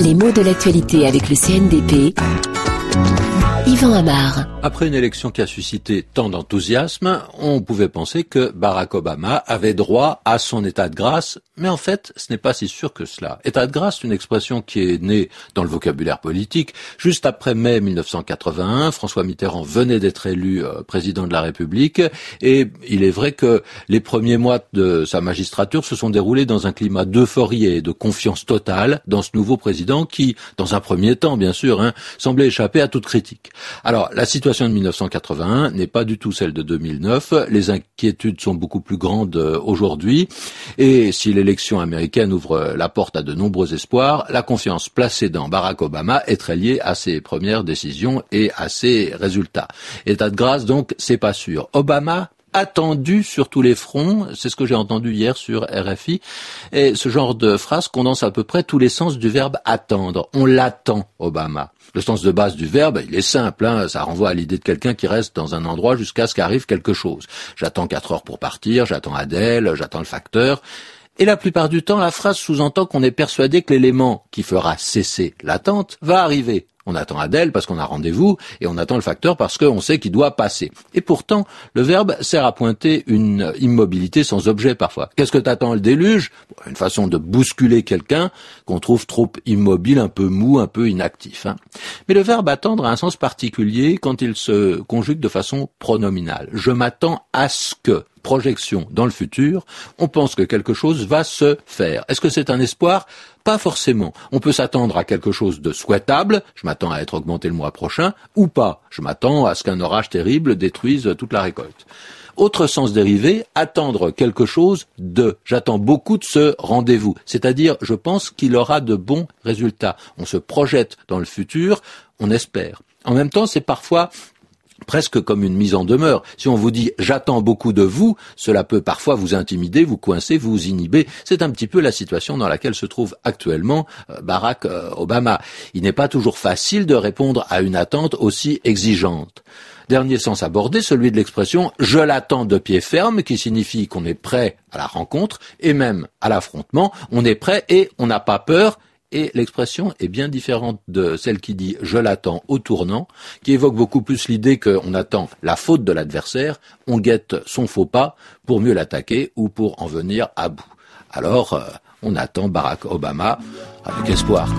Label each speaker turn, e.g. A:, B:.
A: Les mots de l'actualité avec le CNDP. Yvan Amar.
B: Après une élection qui a suscité tant d'enthousiasme, on pouvait penser que Barack Obama avait droit à son état de grâce, mais en fait, ce n'est pas si sûr que cela. État de grâce, une expression qui est née dans le vocabulaire politique. Juste après mai 1981, François Mitterrand venait d'être élu euh, président de la République, et il est vrai que les premiers mois de sa magistrature se sont déroulés dans un climat d'euphorie et de confiance totale dans ce nouveau président qui, dans un premier temps, bien sûr, hein, semblait échapper à toute critique. Alors, la situation de 1981 n'est pas du tout celle de 2009. Les inquiétudes sont beaucoup plus grandes euh, aujourd'hui. Et si l'élection américaine ouvre la porte à de nombreux espoirs, la confiance placée dans Barack Obama est très liée à ses premières décisions et à ses résultats. État de grâce, donc, c'est pas sûr. Obama attendu sur tous les fronts. C'est ce que j'ai entendu hier sur RFI. Et ce genre de phrase condense à peu près tous les sens du verbe attendre. On l'attend, Obama. Le sens de base du verbe, il est simple, hein, ça renvoie à l'idée de quelqu'un qui reste dans un endroit jusqu'à ce qu'arrive quelque chose. J'attends quatre heures pour partir, j'attends Adèle, j'attends le facteur. Et la plupart du temps, la phrase sous-entend qu'on est persuadé que l'élément qui fera cesser l'attente va arriver. On attend Adèle parce qu'on a rendez-vous et on attend le facteur parce qu'on sait qu'il doit passer. Et pourtant, le verbe sert à pointer une immobilité sans objet parfois. Qu'est-ce que t'attends le déluge? Une façon de bousculer quelqu'un qu'on trouve trop immobile, un peu mou, un peu inactif. Hein. Mais le verbe attendre a un sens particulier quand il se conjugue de façon pronominale. Je m'attends à ce que projection dans le futur, on pense que quelque chose va se faire. Est-ce que c'est un espoir? Pas forcément. On peut s'attendre à quelque chose de souhaitable, je m'attends à être augmenté le mois prochain, ou pas, je m'attends à ce qu'un orage terrible détruise toute la récolte. Autre sens dérivé, attendre quelque chose de. J'attends beaucoup de ce rendez-vous. C'est-à-dire, je pense qu'il aura de bons résultats. On se projette dans le futur, on espère. En même temps, c'est parfois presque comme une mise en demeure. Si on vous dit j'attends beaucoup de vous, cela peut parfois vous intimider, vous coincer, vous inhiber. C'est un petit peu la situation dans laquelle se trouve actuellement euh, Barack euh, Obama. Il n'est pas toujours facile de répondre à une attente aussi exigeante. Dernier sens abordé, celui de l'expression je l'attends de pied ferme, qui signifie qu'on est prêt à la rencontre et même à l'affrontement. On est prêt et on n'a pas peur et l'expression est bien différente de celle qui dit je l'attends au tournant, qui évoque beaucoup plus l'idée qu'on attend la faute de l'adversaire, on guette son faux pas pour mieux l'attaquer ou pour en venir à bout. Alors, euh, on attend Barack Obama avec espoir.